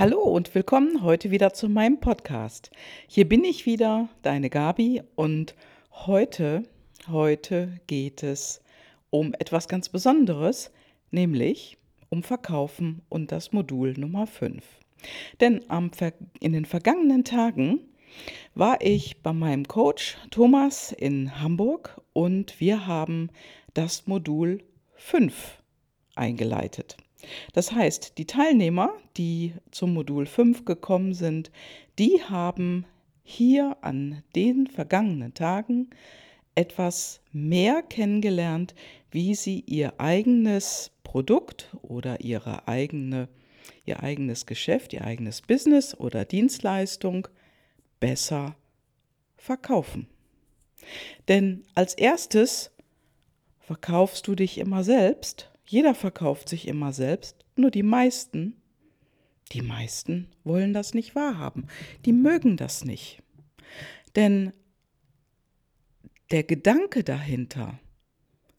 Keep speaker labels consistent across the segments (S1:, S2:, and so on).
S1: Hallo und willkommen heute wieder zu meinem Podcast. Hier bin ich wieder, deine Gabi, und heute, heute geht es um etwas ganz Besonderes, nämlich um Verkaufen und das Modul Nummer 5. Denn in den vergangenen Tagen war ich bei meinem Coach Thomas in Hamburg und wir haben das Modul 5 eingeleitet. Das heißt, die Teilnehmer, die zum Modul 5 gekommen sind, die haben hier an den vergangenen Tagen etwas mehr kennengelernt, wie sie ihr eigenes Produkt oder ihre eigene, ihr eigenes Geschäft, ihr eigenes Business oder Dienstleistung besser verkaufen. Denn als erstes verkaufst du dich immer selbst jeder verkauft sich immer selbst, nur die meisten, die meisten wollen das nicht wahrhaben. Die mögen das nicht. Denn der Gedanke dahinter,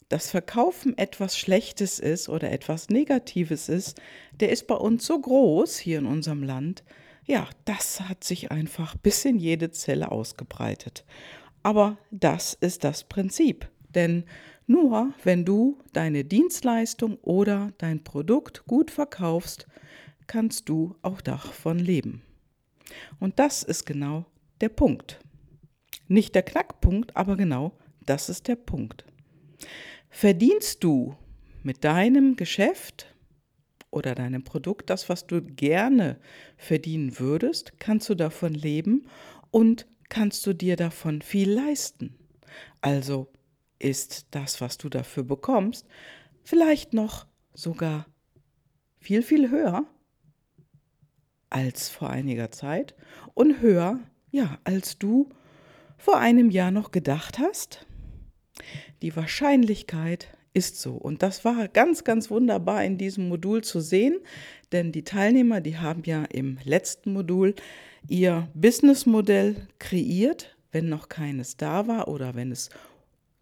S1: dass Verkaufen etwas Schlechtes ist oder etwas Negatives ist, der ist bei uns so groß hier in unserem Land, ja, das hat sich einfach bis in jede Zelle ausgebreitet. Aber das ist das Prinzip. Denn nur wenn du deine Dienstleistung oder dein Produkt gut verkaufst, kannst du auch davon leben. Und das ist genau der Punkt. Nicht der Knackpunkt, aber genau das ist der Punkt. Verdienst du mit deinem Geschäft oder deinem Produkt das, was du gerne verdienen würdest, kannst du davon leben und kannst du dir davon viel leisten. Also ist das, was du dafür bekommst, vielleicht noch sogar viel, viel höher als vor einiger Zeit und höher, ja, als du vor einem Jahr noch gedacht hast? Die Wahrscheinlichkeit ist so. Und das war ganz, ganz wunderbar in diesem Modul zu sehen, denn die Teilnehmer, die haben ja im letzten Modul ihr Businessmodell kreiert, wenn noch keines da war oder wenn es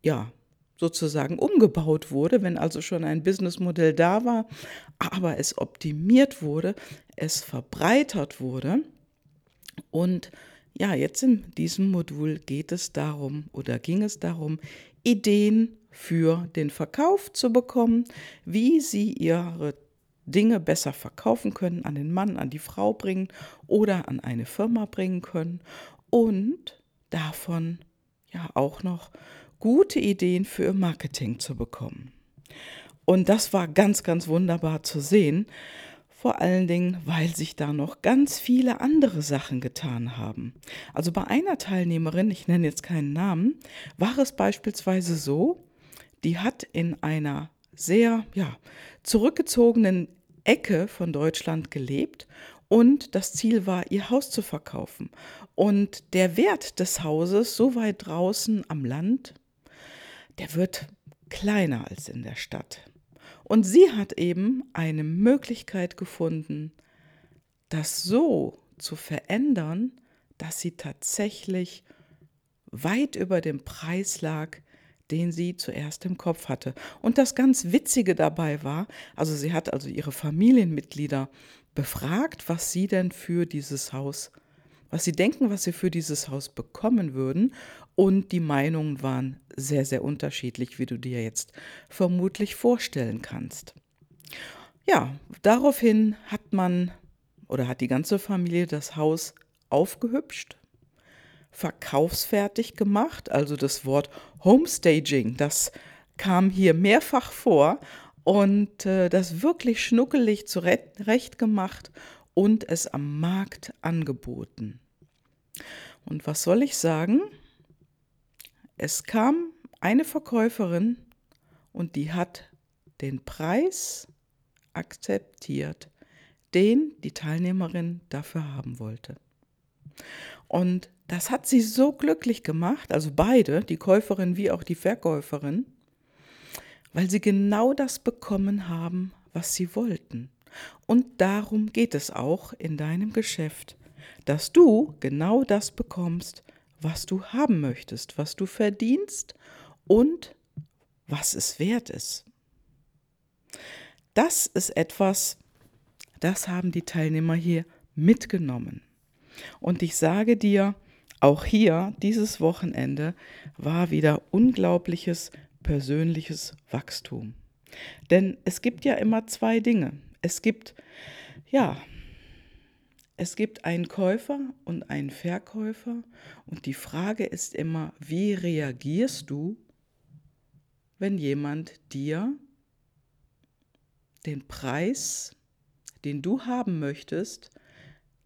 S1: ja, sozusagen umgebaut wurde, wenn also schon ein Businessmodell da war, aber es optimiert wurde, es verbreitert wurde. Und ja, jetzt in diesem Modul geht es darum oder ging es darum, Ideen für den Verkauf zu bekommen, wie sie ihre Dinge besser verkaufen können, an den Mann, an die Frau bringen oder an eine Firma bringen können und davon ja auch noch gute Ideen für ihr Marketing zu bekommen. Und das war ganz, ganz wunderbar zu sehen. Vor allen Dingen, weil sich da noch ganz viele andere Sachen getan haben. Also bei einer Teilnehmerin, ich nenne jetzt keinen Namen, war es beispielsweise so, die hat in einer sehr ja, zurückgezogenen Ecke von Deutschland gelebt und das Ziel war, ihr Haus zu verkaufen. Und der Wert des Hauses so weit draußen am Land der wird kleiner als in der Stadt. Und sie hat eben eine Möglichkeit gefunden, das so zu verändern, dass sie tatsächlich weit über dem Preis lag, den sie zuerst im Kopf hatte. Und das ganz Witzige dabei war, also sie hat also ihre Familienmitglieder befragt, was sie denn für dieses Haus was sie denken, was sie für dieses Haus bekommen würden. Und die Meinungen waren sehr, sehr unterschiedlich, wie du dir jetzt vermutlich vorstellen kannst. Ja, daraufhin hat man oder hat die ganze Familie das Haus aufgehübscht, verkaufsfertig gemacht. Also das Wort Homestaging, das kam hier mehrfach vor und äh, das wirklich schnuckelig zurecht gemacht und es am Markt angeboten. Und was soll ich sagen? Es kam eine Verkäuferin und die hat den Preis akzeptiert, den die Teilnehmerin dafür haben wollte. Und das hat sie so glücklich gemacht, also beide, die Käuferin wie auch die Verkäuferin, weil sie genau das bekommen haben, was sie wollten. Und darum geht es auch in deinem Geschäft, dass du genau das bekommst, was du haben möchtest, was du verdienst und was es wert ist. Das ist etwas, das haben die Teilnehmer hier mitgenommen. Und ich sage dir, auch hier, dieses Wochenende, war wieder unglaubliches persönliches Wachstum. Denn es gibt ja immer zwei Dinge. Es gibt, ja, es gibt einen Käufer und einen Verkäufer und die Frage ist immer, wie reagierst du, wenn jemand dir den Preis, den du haben möchtest,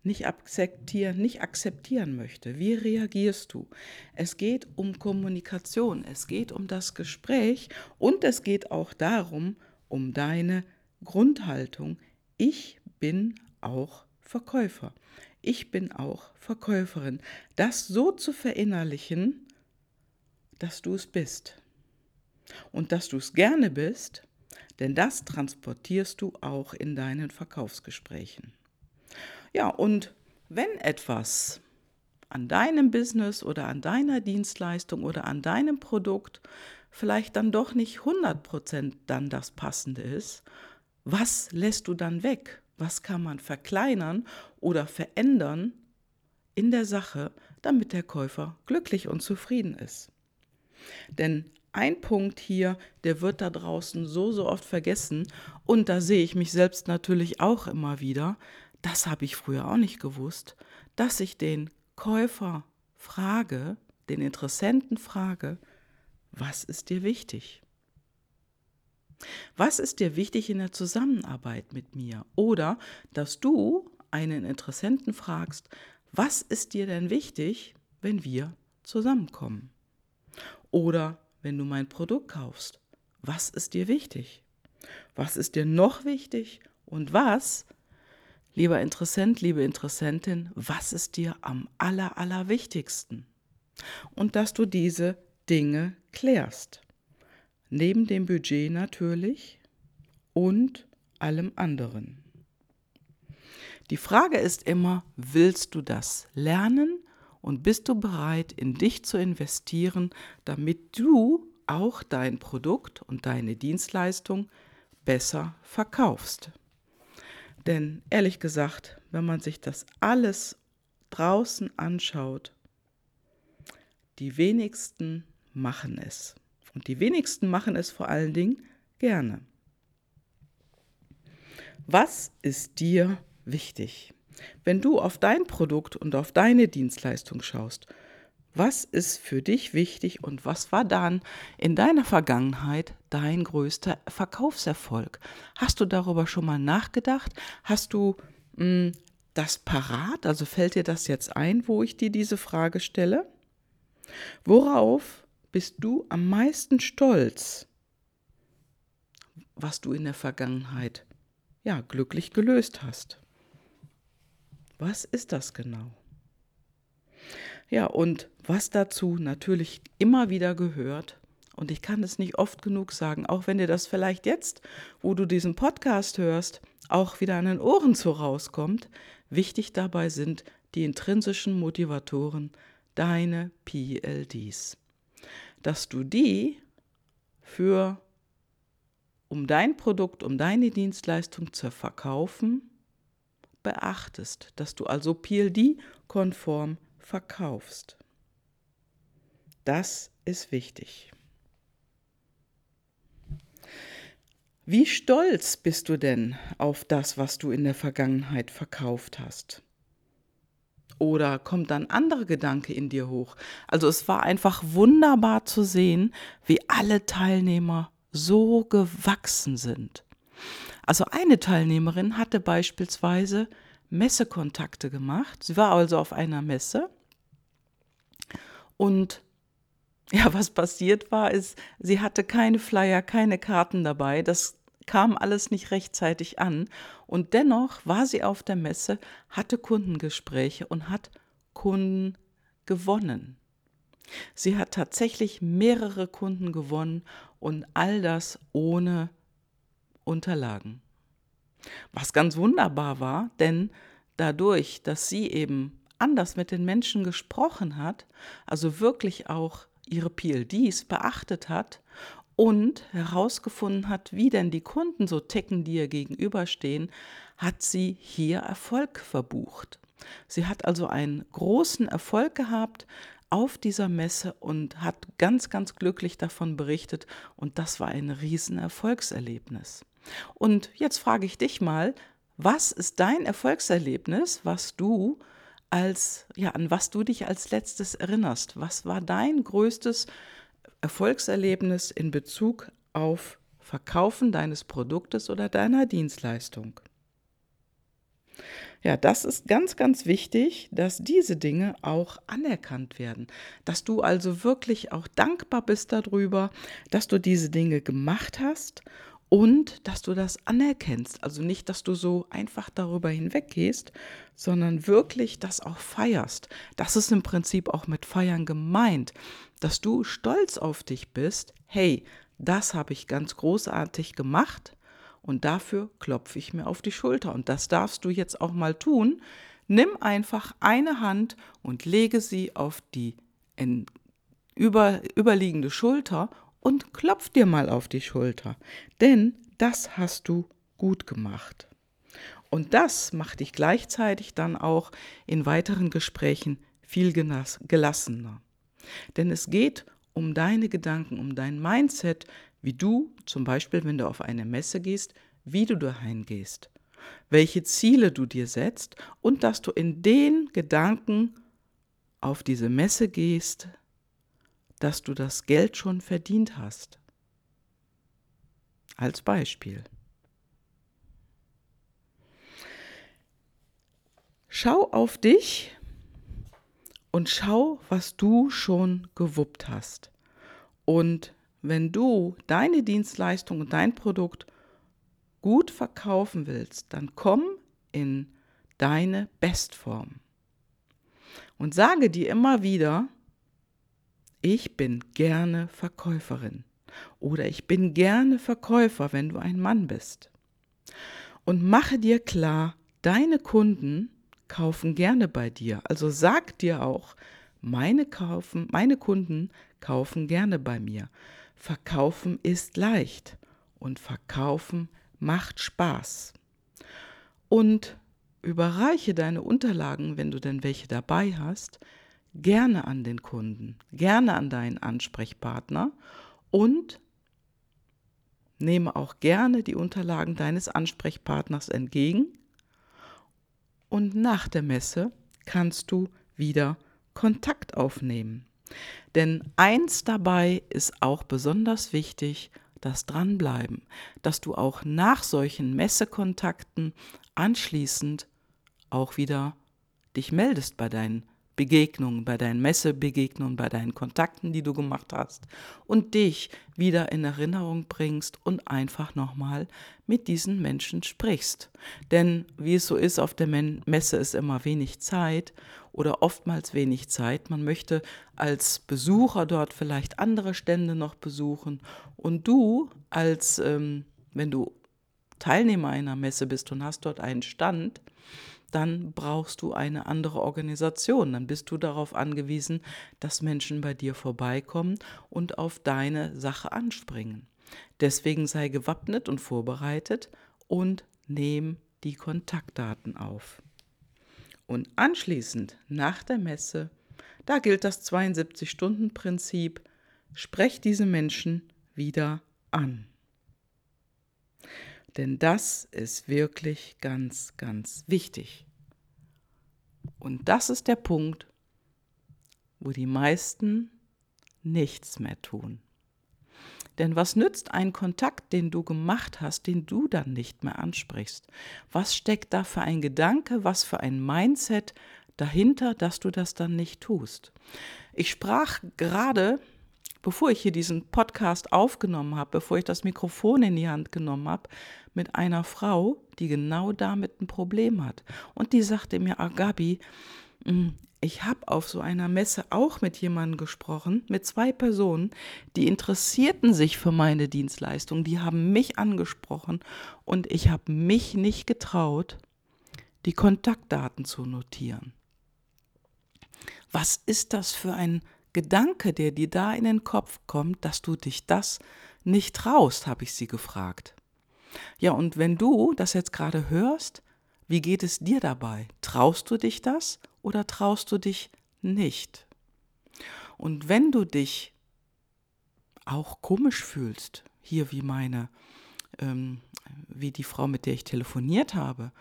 S1: nicht akzeptieren, nicht akzeptieren möchte. Wie reagierst du? Es geht um Kommunikation, es geht um das Gespräch und es geht auch darum, um deine Grundhaltung. Ich bin auch Verkäufer. Ich bin auch Verkäuferin. Das so zu verinnerlichen, dass du es bist. Und dass du es gerne bist, denn das transportierst du auch in deinen Verkaufsgesprächen. Ja, und wenn etwas an deinem Business oder an deiner Dienstleistung oder an deinem Produkt vielleicht dann doch nicht 100% dann das Passende ist, was lässt du dann weg? Was kann man verkleinern oder verändern in der Sache, damit der Käufer glücklich und zufrieden ist? Denn ein Punkt hier, der wird da draußen so, so oft vergessen und da sehe ich mich selbst natürlich auch immer wieder, das habe ich früher auch nicht gewusst, dass ich den Käufer frage, den Interessenten frage, was ist dir wichtig? Was ist dir wichtig in der Zusammenarbeit mit mir? Oder dass du einen Interessenten fragst, was ist dir denn wichtig, wenn wir zusammenkommen? Oder wenn du mein Produkt kaufst, was ist dir wichtig? Was ist dir noch wichtig? Und was Lieber Interessent, liebe Interessentin, was ist dir am aller, allerwichtigsten? Und dass du diese Dinge klärst. Neben dem Budget natürlich und allem anderen. Die Frage ist immer, willst du das lernen und bist du bereit, in dich zu investieren, damit du auch dein Produkt und deine Dienstleistung besser verkaufst? Denn ehrlich gesagt, wenn man sich das alles draußen anschaut, die wenigsten machen es. Und die wenigsten machen es vor allen Dingen gerne. Was ist dir wichtig? Wenn du auf dein Produkt und auf deine Dienstleistung schaust, was ist für dich wichtig und was war dann in deiner Vergangenheit dein größter Verkaufserfolg? Hast du darüber schon mal nachgedacht? Hast du mh, hm, das parat? Also fällt dir das jetzt ein, wo ich dir diese Frage stelle? Worauf bist du am meisten stolz, was du in der Vergangenheit ja glücklich gelöst hast? Was ist das genau? Ja, und was dazu natürlich immer wieder gehört, und ich kann es nicht oft genug sagen, auch wenn dir das vielleicht jetzt, wo du diesen Podcast hörst, auch wieder an den Ohren zu rauskommt, wichtig dabei sind die intrinsischen Motivatoren, deine PLDs. Dass du die für, um dein Produkt, um deine Dienstleistung zu verkaufen, beachtest, dass du also PLD-konform verkaufst. Das ist wichtig. Wie stolz bist du denn auf das, was du in der Vergangenheit verkauft hast? Oder kommt dann andere Gedanke in dir hoch? Also es war einfach wunderbar zu sehen, wie alle Teilnehmer so gewachsen sind. Also eine Teilnehmerin hatte beispielsweise Messekontakte gemacht. Sie war also auf einer Messe und ja, was passiert war, ist, sie hatte keine Flyer, keine Karten dabei. Das kam alles nicht rechtzeitig an. Und dennoch war sie auf der Messe, hatte Kundengespräche und hat Kunden gewonnen. Sie hat tatsächlich mehrere Kunden gewonnen und all das ohne Unterlagen. Was ganz wunderbar war, denn dadurch, dass sie eben anders mit den Menschen gesprochen hat, also wirklich auch ihre PLDs beachtet hat und herausgefunden hat, wie denn die Kunden so ticken, die ihr gegenüberstehen, hat sie hier Erfolg verbucht. Sie hat also einen großen Erfolg gehabt auf dieser Messe und hat ganz, ganz glücklich davon berichtet und das war ein Riesenerfolgserlebnis. Und jetzt frage ich dich mal, was ist dein Erfolgserlebnis, was du als, ja, an was du dich als letztes erinnerst? Was war dein größtes Erfolgserlebnis in Bezug auf Verkaufen deines Produktes oder deiner Dienstleistung? Ja, das ist ganz, ganz wichtig, dass diese Dinge auch anerkannt werden. Dass du also wirklich auch dankbar bist darüber, dass du diese Dinge gemacht hast und dass du das anerkennst. Also nicht, dass du so einfach darüber hinweggehst, sondern wirklich das auch feierst. Das ist im Prinzip auch mit Feiern gemeint, dass du stolz auf dich bist. Hey, das habe ich ganz großartig gemacht und dafür klopfe ich mir auf die Schulter. Und das darfst du jetzt auch mal tun. Nimm einfach eine Hand und lege sie auf die über, überliegende Schulter und klopf dir mal auf die Schulter. Denn das hast du gut gemacht. Und das macht dich gleichzeitig dann auch in weiteren Gesprächen viel gelassener. Denn es geht um deine Gedanken, um dein Mindset, wie du, zum Beispiel, wenn du auf eine Messe gehst, wie du dahin gehst, welche Ziele du dir setzt und dass du in den Gedanken auf diese Messe gehst, dass du das Geld schon verdient hast. Als Beispiel. Schau auf dich und schau, was du schon gewuppt hast. Und wenn du deine Dienstleistung und dein Produkt gut verkaufen willst, dann komm in deine Bestform. Und sage dir immer wieder, ich bin gerne Verkäuferin oder ich bin gerne Verkäufer, wenn du ein Mann bist. Und mache dir klar, deine Kunden kaufen gerne bei dir. Also sag dir auch, meine, kaufen, meine Kunden kaufen gerne bei mir. Verkaufen ist leicht und verkaufen macht Spaß. Und überreiche deine Unterlagen, wenn du denn welche dabei hast, gerne an den Kunden, gerne an deinen Ansprechpartner und nehme auch gerne die Unterlagen deines Ansprechpartners entgegen. Und nach der Messe kannst du wieder Kontakt aufnehmen. Denn eins dabei ist auch besonders wichtig, das Dranbleiben, dass du auch nach solchen Messekontakten anschließend auch wieder dich meldest bei deinen Begegnungen, bei deinen Messebegegnungen, bei deinen Kontakten, die du gemacht hast und dich wieder in Erinnerung bringst und einfach nochmal mit diesen Menschen sprichst. Denn wie es so ist, auf der Messe ist immer wenig Zeit oder oftmals wenig Zeit. Man möchte als Besucher dort vielleicht andere Stände noch besuchen und du als, ähm, wenn du Teilnehmer einer Messe bist und hast dort einen Stand, dann brauchst du eine andere Organisation. Dann bist du darauf angewiesen, dass Menschen bei dir vorbeikommen und auf deine Sache anspringen. Deswegen sei gewappnet und vorbereitet und nehm die Kontaktdaten auf. Und anschließend, nach der Messe, da gilt das 72-Stunden-Prinzip, sprech diese Menschen wieder an. Denn das ist wirklich ganz, ganz wichtig. Und das ist der Punkt, wo die meisten nichts mehr tun. Denn was nützt ein Kontakt, den du gemacht hast, den du dann nicht mehr ansprichst? Was steckt da für ein Gedanke, was für ein Mindset dahinter, dass du das dann nicht tust? Ich sprach gerade bevor ich hier diesen Podcast aufgenommen habe, bevor ich das Mikrofon in die Hand genommen habe, mit einer Frau, die genau damit ein Problem hat. Und die sagte mir, ah, Gabi, hm, ich habe auf so einer Messe auch mit jemandem gesprochen, mit zwei Personen, die interessierten sich für meine Dienstleistung, die haben mich angesprochen und ich habe mich nicht getraut, die Kontaktdaten zu notieren. Was ist das für ein Gedanke, der dir da in den Kopf kommt, dass du dich das nicht traust, habe ich sie gefragt. Ja, und wenn du das jetzt gerade hörst, Wie geht es dir dabei? Traust du dich das oder traust du dich nicht? Und wenn du dich auch komisch fühlst, hier wie meine, ähm, wie die Frau, mit der ich telefoniert habe,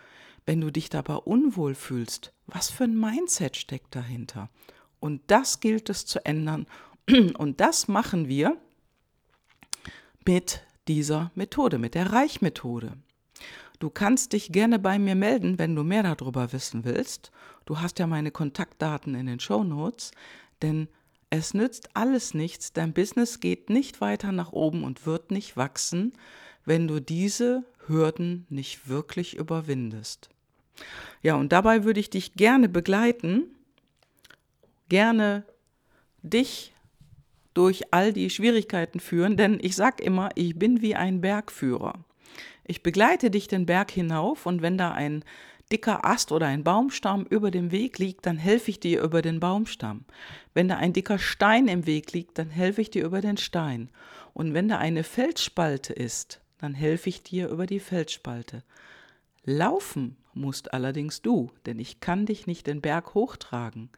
S1: wenn du dich dabei unwohl fühlst, was für ein Mindset steckt dahinter? Und das gilt es zu ändern. Und das machen wir mit dieser Methode, mit der Reichmethode. Du kannst dich gerne bei mir melden, wenn du mehr darüber wissen willst. Du hast ja meine Kontaktdaten in den Show Notes, denn es nützt alles nichts, dein Business geht nicht weiter nach oben und wird nicht wachsen, wenn du diese Hürden nicht wirklich überwindest. Ja, und dabei würde ich dich gerne begleiten, gerne dich durch all die Schwierigkeiten führen, denn ich sage immer, ich bin wie ein Bergführer. Ich begleite dich den Berg hinauf und wenn da ein dicker Ast oder ein Baumstamm über dem Weg liegt, dann helfe ich dir über den Baumstamm. Wenn da ein dicker Stein im Weg liegt, dann helfe ich dir über den Stein. Und wenn da eine Felsspalte ist, dann helfe ich dir über die Felsspalte. Laufen musst allerdings du, denn ich kann dich nicht den Berg hochtragen.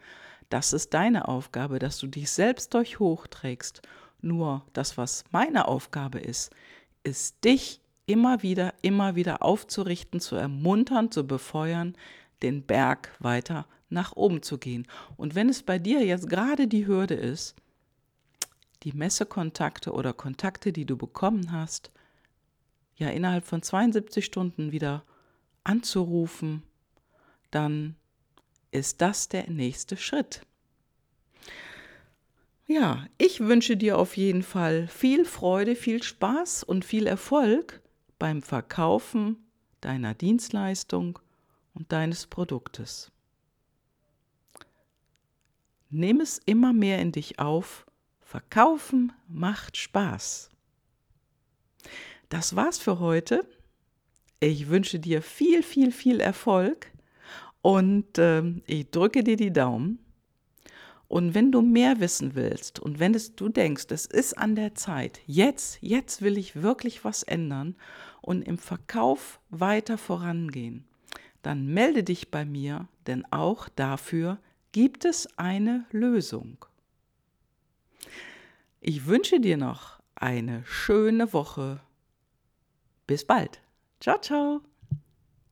S1: Das ist deine Aufgabe, dass du dich selbst durch hochträgst. Nur das, was meine Aufgabe ist, ist dich immer wieder, immer wieder aufzurichten, zu ermuntern, zu befeuern, den Berg weiter nach oben zu gehen. Und wenn es bei dir jetzt gerade die Hürde ist, die Messekontakte oder Kontakte, die du bekommen hast, ja innerhalb von 72 Stunden wieder anzurufen, dann ist das der nächste Schritt. Ja, ich wünsche dir auf jeden Fall viel Freude, viel Spaß und viel Erfolg beim Verkaufen deiner Dienstleistung und deines Produktes. Nimm es immer mehr in dich auf. Verkaufen macht Spaß. Das war's für heute. Ich wünsche dir viel, viel, viel Erfolg und äh, ich drücke dir die Daumen. Und wenn du mehr wissen willst und wenn es, du denkst, es ist an der Zeit, jetzt, jetzt will ich wirklich was ändern und im Verkauf weiter vorangehen, dann melde dich bei mir, denn auch dafür gibt es eine Lösung. Ich wünsche dir noch eine schöne Woche. Bis bald. Ciao, ciao.